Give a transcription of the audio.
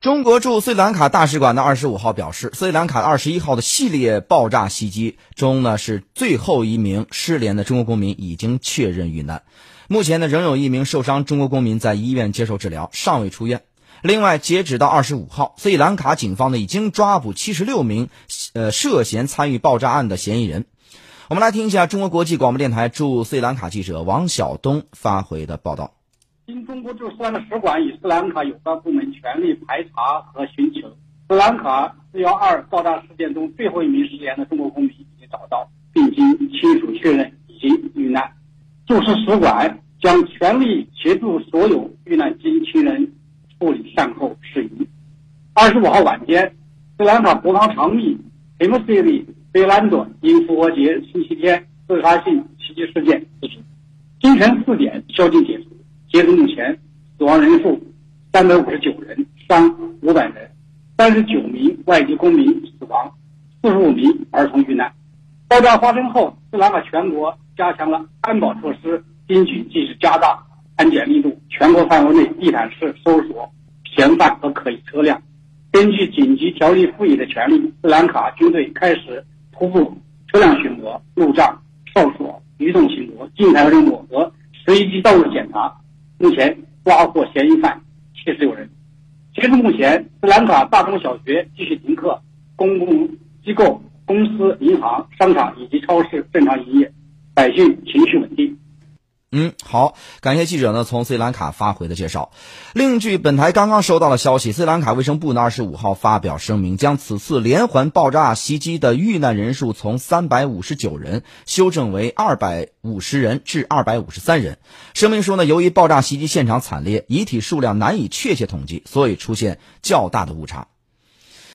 中国驻斯里兰卡大使馆的二十五号表示，斯里兰卡二十一号的系列爆炸袭击中呢，是最后一名失联的中国公民已经确认遇难。目前呢，仍有一名受伤中国公民在医院接受治疗，尚未出院。另外，截止到二十五号，斯里兰卡警方呢已经抓捕七十六名呃涉嫌参与爆炸案的嫌疑人。我们来听一下中国国际广播电台驻斯里兰卡记者王晓东发回的报道。经中国驻斯兰卡使馆与斯兰卡有关部门全力排查和寻求，斯兰卡四幺二爆炸事件中最后一名失联的中国公民已经找到，并经亲属确认已经遇难。驻斯使馆将全力协助所有遇难亲亲人处理善后事宜。二十五号晚间，斯兰卡国防长秘 h i m s i l i 贝兰朵因复活节星期天自杀性袭击事件辞职，清晨四点宵禁解除。截至目前，死亡人数三百五十九人，伤五百人，三十九名外籍公民死亡，四十五名儿童遇难。爆炸发生后，斯里兰卡全国加强了安保措施，军警继续加大安检力度，全国范围内地毯式搜索嫌犯和可疑车辆。根据紧急条例赋予的权利，斯里兰卡军队开始徒步、车辆巡逻、路障、哨所、移动巡逻、静态任务和随机道路检查。目前抓获嫌疑犯七十六人。截至目前，斯兰卡大中小学继续停课，公共机构、公司、银行、商场以及超市正常营业，百姓情绪稳定。嗯，好，感谢记者呢从斯里兰卡发回的介绍。另据本台刚刚收到的消息，斯里兰卡卫生部呢二十五号发表声明，将此次连环爆炸袭击的遇难人数从三百五十九人修正为二百五十人至二百五十三人。声明说呢，由于爆炸袭击现场惨烈，遗体数量难以确切统计，所以出现较大的误差。